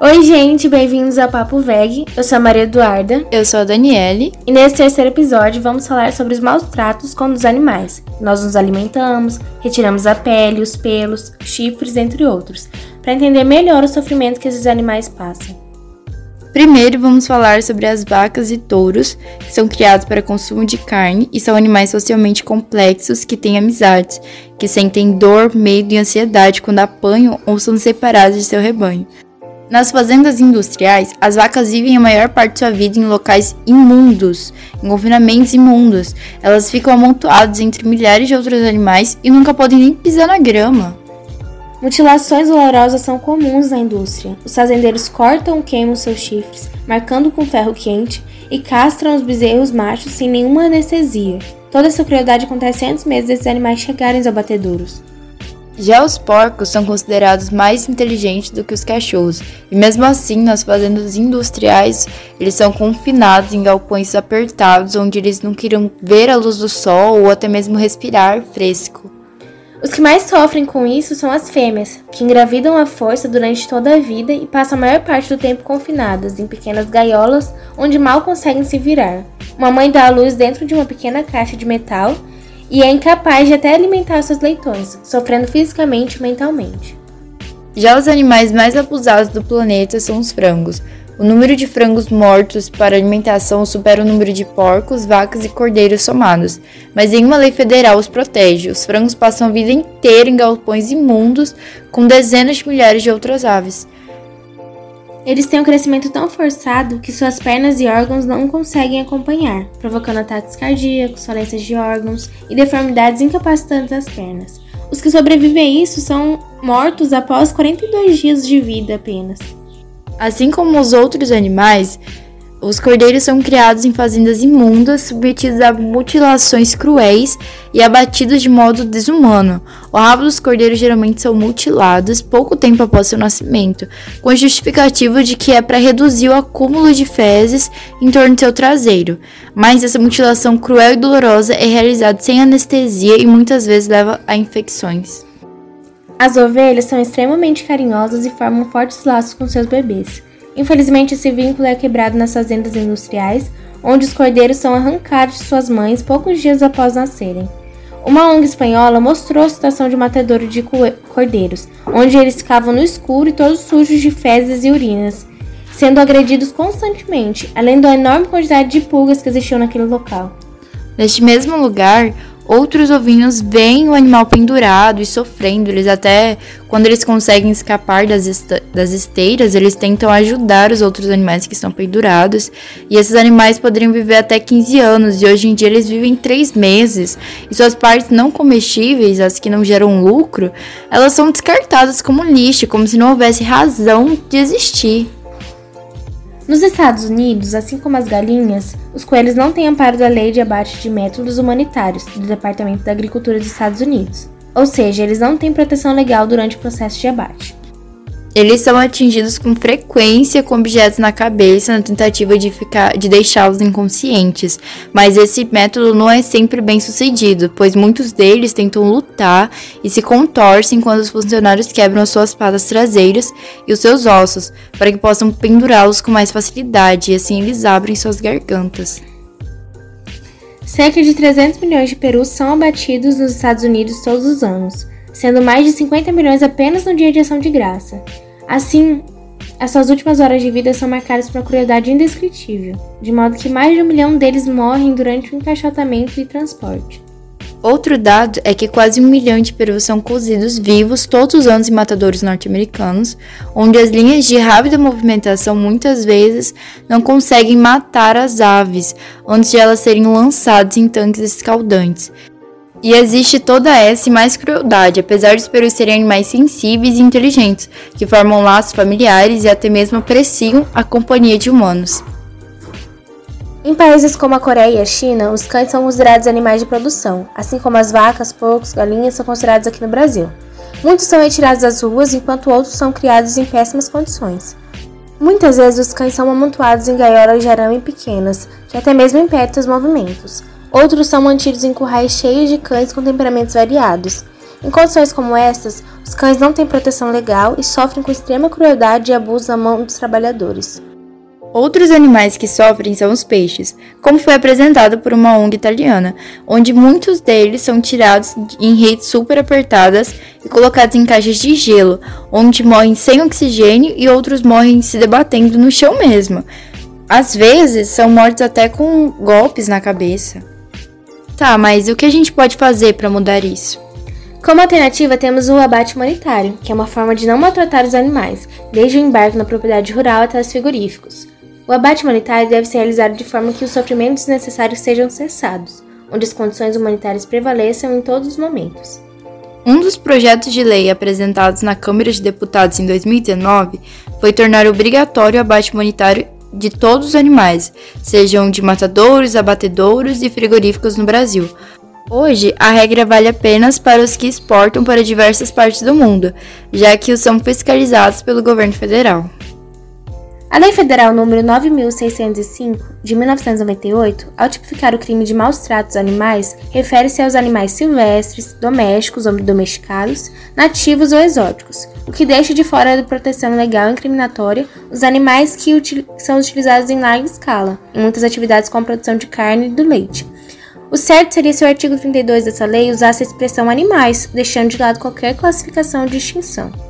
Oi, gente, bem-vindos ao Papo Veg. Eu sou a Maria Eduarda. Eu sou a Daniele. E nesse terceiro episódio vamos falar sobre os maus tratos com os animais. Nós nos alimentamos, retiramos a pele, os pelos, chifres, entre outros, para entender melhor o sofrimento que esses animais passam. Primeiro, vamos falar sobre as vacas e touros, que são criados para consumo de carne e são animais socialmente complexos que têm amizades, que sentem dor, medo e ansiedade quando apanham ou são separados de seu rebanho. Nas fazendas industriais, as vacas vivem a maior parte de sua vida em locais imundos, em confinamentos imundos. Elas ficam amontoadas entre milhares de outros animais e nunca podem nem pisar na grama. Mutilações dolorosas são comuns na indústria. Os fazendeiros cortam ou queimam seus chifres, marcando com ferro quente, e castram os bezerros machos sem nenhuma anestesia. Toda essa crueldade acontece antes mesmo desses animais chegarem aos abatedouros. Já os porcos são considerados mais inteligentes do que os cachorros, e mesmo assim, nas fazendas industriais, eles são confinados em galpões apertados onde eles não queriam ver a luz do sol ou até mesmo respirar fresco. Os que mais sofrem com isso são as fêmeas, que engravidam à força durante toda a vida e passam a maior parte do tempo confinadas em pequenas gaiolas onde mal conseguem se virar. Uma mãe dá à luz dentro de uma pequena caixa de metal e é incapaz de até alimentar seus leitões, sofrendo fisicamente e mentalmente. Já os animais mais abusados do planeta são os frangos. O número de frangos mortos para alimentação supera o número de porcos, vacas e cordeiros somados, mas nenhuma lei federal os protege. Os frangos passam a vida inteira em galpões imundos com dezenas de milhares de outras aves. Eles têm um crescimento tão forçado que suas pernas e órgãos não conseguem acompanhar, provocando ataques cardíacos, falências de órgãos e deformidades incapacitantes das pernas. Os que sobrevivem a isso são mortos após 42 dias de vida apenas. Assim como os outros animais, os cordeiros são criados em fazendas imundas, submetidos a mutilações cruéis e abatidos de modo desumano. O rabo dos cordeiros geralmente são mutilados pouco tempo após seu nascimento, com a justificativa de que é para reduzir o acúmulo de fezes em torno de seu traseiro. Mas essa mutilação cruel e dolorosa é realizada sem anestesia e muitas vezes leva a infecções. As ovelhas são extremamente carinhosas e formam fortes laços com seus bebês. Infelizmente, esse vínculo é quebrado nas fazendas industriais, onde os cordeiros são arrancados de suas mães poucos dias após nascerem. Uma ONG espanhola mostrou a situação de matadouro de cordeiros, onde eles ficavam no escuro e todos sujos de fezes e urinas, sendo agredidos constantemente, além da enorme quantidade de pulgas que existiam naquele local. Neste mesmo lugar, outros ovinhos veem o animal pendurado e sofrendo. Eles até, quando eles conseguem escapar das, das esteiras, eles tentam ajudar os outros animais que estão pendurados. E esses animais poderiam viver até 15 anos, e hoje em dia eles vivem 3 meses. E suas partes não comestíveis, as que não geram lucro, elas são descartadas como lixo, como se não houvesse razão de existir. Nos Estados Unidos, assim como as galinhas, os coelhos não têm amparo da lei de abate de métodos humanitários do Departamento da Agricultura dos Estados Unidos, ou seja, eles não têm proteção legal durante o processo de abate. Eles são atingidos com frequência com objetos na cabeça na tentativa de, ficar, de deixá-los inconscientes, mas esse método não é sempre bem sucedido, pois muitos deles tentam lutar e se contorcem quando os funcionários quebram as suas patas traseiras e os seus ossos, para que possam pendurá-los com mais facilidade, e assim eles abrem suas gargantas. Cerca de 300 milhões de perus são abatidos nos Estados Unidos todos os anos, sendo mais de 50 milhões apenas no dia de ação de graça. Assim, as suas últimas horas de vida são marcadas por uma crueldade indescritível, de modo que mais de um milhão deles morrem durante o encaixotamento e transporte. Outro dado é que quase um milhão de perus são cozidos vivos todos os anos em matadores norte-americanos, onde as linhas de rápida movimentação muitas vezes não conseguem matar as aves antes de elas serem lançadas em tanques escaldantes. E existe toda essa e mais crueldade, apesar dos perus serem animais sensíveis e inteligentes, que formam laços familiares e até mesmo apreciam a companhia de humanos. Em países como a Coreia e a China, os cães são considerados animais de produção, assim como as vacas, porcos, galinhas são considerados aqui no Brasil. Muitos são retirados das ruas, enquanto outros são criados em péssimas condições. Muitas vezes os cães são amontoados em gaiolas de arame pequenas, de até mesmo impedem os movimentos. Outros são mantidos em currais cheios de cães com temperamentos variados. Em condições como estas, os cães não têm proteção legal e sofrem com extrema crueldade e abuso na mão dos trabalhadores. Outros animais que sofrem são os peixes, como foi apresentado por uma ONG italiana, onde muitos deles são tirados em redes super apertadas e colocados em caixas de gelo, onde morrem sem oxigênio e outros morrem se debatendo no chão mesmo. Às vezes são mortos até com golpes na cabeça. Tá, mas o que a gente pode fazer para mudar isso? Como alternativa, temos o abate humanitário, que é uma forma de não maltratar os animais, desde o embarque na propriedade rural até os frigoríficos. O abate humanitário deve ser realizado de forma que os sofrimentos necessários sejam cessados, onde as condições humanitárias prevaleçam em todos os momentos. Um dos projetos de lei apresentados na Câmara de Deputados em 2019 foi tornar obrigatório o abate humanitário de todos os animais, sejam de matadouros, abatedouros e frigoríficos no Brasil. Hoje, a regra vale apenas para os que exportam para diversas partes do mundo, já que os são fiscalizados pelo governo federal. A Lei Federal nº 9605 de 1998, ao tipificar o crime de maus tratos animais, refere-se aos animais silvestres, domésticos ou domesticados, nativos ou exóticos, o que deixa de fora da proteção legal incriminatória os animais que util são utilizados em larga escala, em muitas atividades como a produção de carne e do leite. O certo seria se o artigo 32 dessa lei usasse a expressão animais, deixando de lado qualquer classificação de extinção.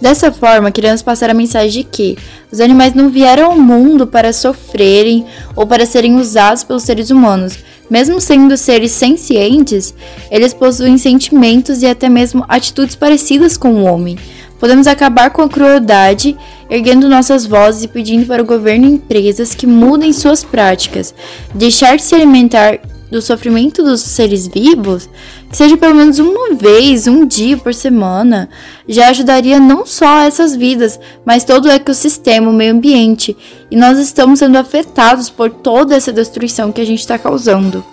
Dessa forma, queremos passar a mensagem de que os animais não vieram ao mundo para sofrerem ou para serem usados pelos seres humanos. Mesmo sendo seres sencientes, eles possuem sentimentos e até mesmo atitudes parecidas com o homem. Podemos acabar com a crueldade, erguendo nossas vozes e pedindo para o governo e empresas que mudem suas práticas, deixar de se alimentar do sofrimento dos seres vivos, que seja pelo menos uma vez, um dia por semana, já ajudaria não só essas vidas, mas todo o ecossistema, o meio ambiente. E nós estamos sendo afetados por toda essa destruição que a gente está causando.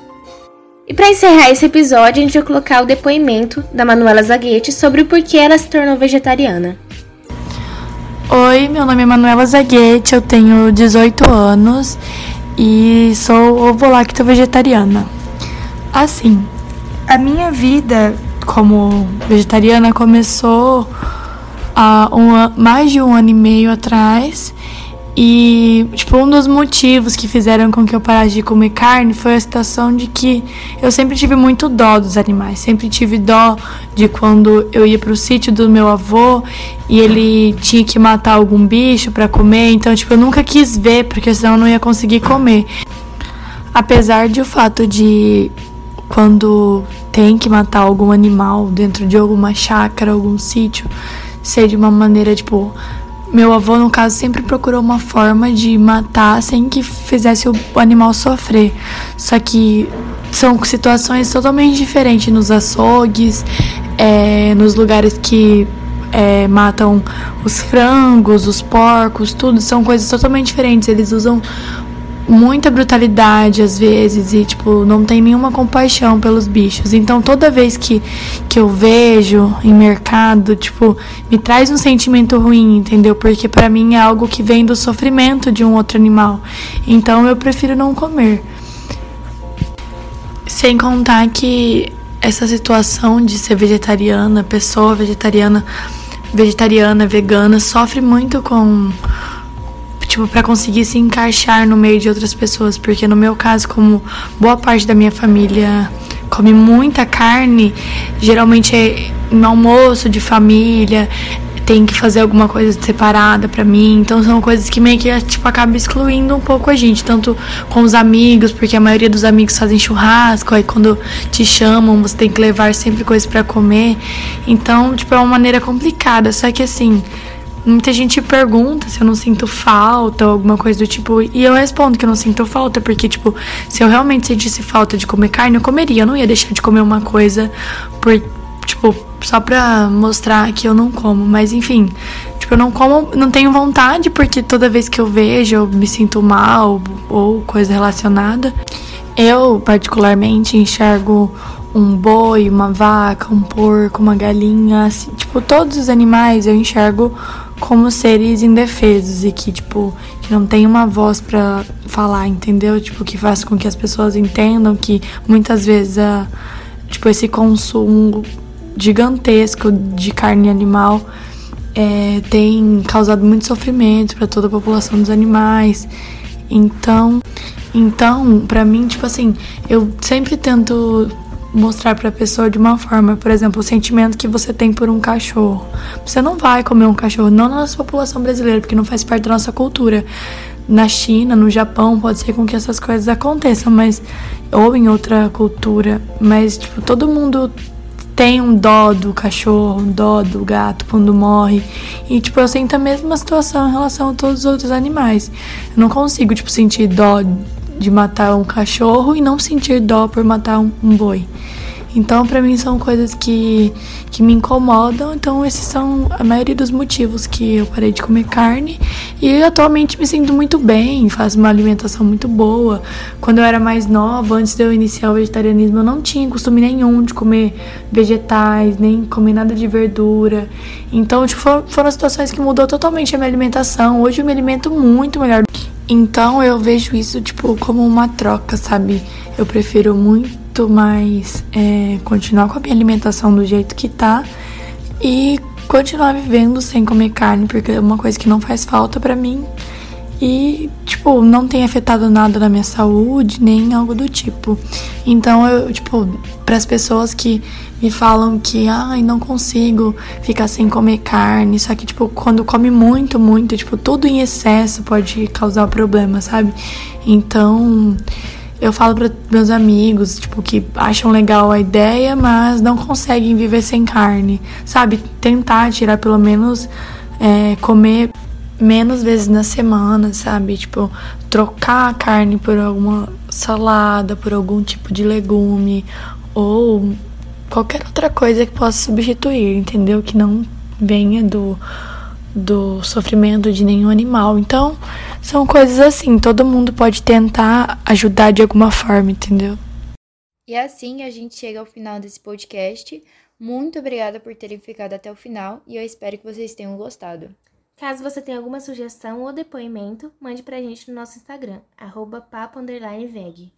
E para encerrar esse episódio, a gente vai colocar o depoimento da Manuela Zaguete sobre o porquê ela se tornou vegetariana. Oi, meu nome é Manuela Zaguete, eu tenho 18 anos e sou ovo-lacto vegetariana. Assim, a minha vida como vegetariana começou há um, mais de um ano e meio atrás e, tipo, um dos motivos que fizeram com que eu parasse de comer carne foi a situação de que eu sempre tive muito dó dos animais. Sempre tive dó de quando eu ia pro sítio do meu avô e ele tinha que matar algum bicho para comer. Então, tipo, eu nunca quis ver, porque senão eu não ia conseguir comer. Apesar de o fato de quando tem que matar algum animal dentro de alguma chácara, algum sítio, ser de uma maneira, tipo, meu avô, no caso, sempre procurou uma forma de matar sem que fizesse o animal sofrer. Só que são situações totalmente diferentes nos açougues, é, nos lugares que é, matam os frangos, os porcos, tudo. São coisas totalmente diferentes. Eles usam muita brutalidade às vezes e tipo não tem nenhuma compaixão pelos bichos. Então toda vez que que eu vejo em mercado, tipo, me traz um sentimento ruim, entendeu? Porque para mim é algo que vem do sofrimento de um outro animal. Então eu prefiro não comer. Sem contar que essa situação de ser vegetariana, pessoa vegetariana, vegetariana, vegana, sofre muito com tipo, para conseguir se encaixar no meio de outras pessoas, porque no meu caso, como boa parte da minha família come muita carne, geralmente é no almoço de família, tem que fazer alguma coisa separada para mim. Então são coisas que meio que tipo acaba excluindo um pouco a gente, tanto com os amigos, porque a maioria dos amigos fazem churrasco, aí quando te chamam, você tem que levar sempre coisas para comer. Então, tipo, é uma maneira complicada, só que assim, Muita gente pergunta se eu não sinto falta ou alguma coisa do tipo. E eu respondo que eu não sinto falta, porque, tipo, se eu realmente sentisse falta de comer carne, eu comeria. Eu não ia deixar de comer uma coisa por, tipo, só pra mostrar que eu não como. Mas enfim, tipo, eu não como, não tenho vontade, porque toda vez que eu vejo eu me sinto mal ou coisa relacionada. Eu, particularmente, enxergo um boi, uma vaca, um porco, uma galinha, assim, tipo, todos os animais eu enxergo como seres indefesos e que, tipo, que não tem uma voz para falar, entendeu? Tipo, que faz com que as pessoas entendam que muitas vezes a, tipo, esse consumo gigantesco de carne animal é, tem causado muito sofrimento para toda a população dos animais. Então, então, para mim, tipo assim, eu sempre tento mostrar para a pessoa de uma forma, por exemplo, o sentimento que você tem por um cachorro. Você não vai comer um cachorro, não na nossa população brasileira, porque não faz parte da nossa cultura. Na China, no Japão, pode ser com que essas coisas aconteçam, mas ou em outra cultura, mas tipo, todo mundo tem um dó do cachorro, um dó do gato quando morre. E, tipo, eu sinto a mesma situação em relação a todos os outros animais. Eu não consigo, tipo, sentir dó de matar um cachorro e não sentir dó por matar um, um boi. Então, para mim, são coisas que, que me incomodam. Então, esses são a maioria dos motivos que eu parei de comer carne. E atualmente me sinto muito bem, faço uma alimentação muito boa. Quando eu era mais nova, antes de eu iniciar o vegetarianismo, eu não tinha costume nenhum de comer vegetais, nem comer nada de verdura. Então, tipo, foram situações que mudou totalmente a minha alimentação. Hoje eu me alimento muito melhor. Então, eu vejo isso, tipo, como uma troca, sabe? Eu prefiro muito mais é, continuar com a minha alimentação do jeito que tá e continuar vivendo sem comer carne, porque é uma coisa que não faz falta para mim e, tipo, não tem afetado nada na minha saúde, nem algo do tipo. Então, eu, tipo, para as pessoas que me falam que, ai, não consigo ficar sem comer carne, só que, tipo, quando come muito, muito, tipo, tudo em excesso pode causar problema, sabe? Então, eu falo para meus amigos, tipo, que acham legal a ideia, mas não conseguem viver sem carne, sabe? Tentar tirar pelo menos é, comer menos vezes na semana, sabe? Tipo, trocar a carne por alguma salada, por algum tipo de legume ou qualquer outra coisa que possa substituir, entendeu? Que não venha do do sofrimento de nenhum animal. Então, são coisas assim, todo mundo pode tentar ajudar de alguma forma, entendeu? E assim a gente chega ao final desse podcast. Muito obrigada por terem ficado até o final e eu espero que vocês tenham gostado. Caso você tenha alguma sugestão ou depoimento, mande pra gente no nosso Instagram, arroba papo_veg.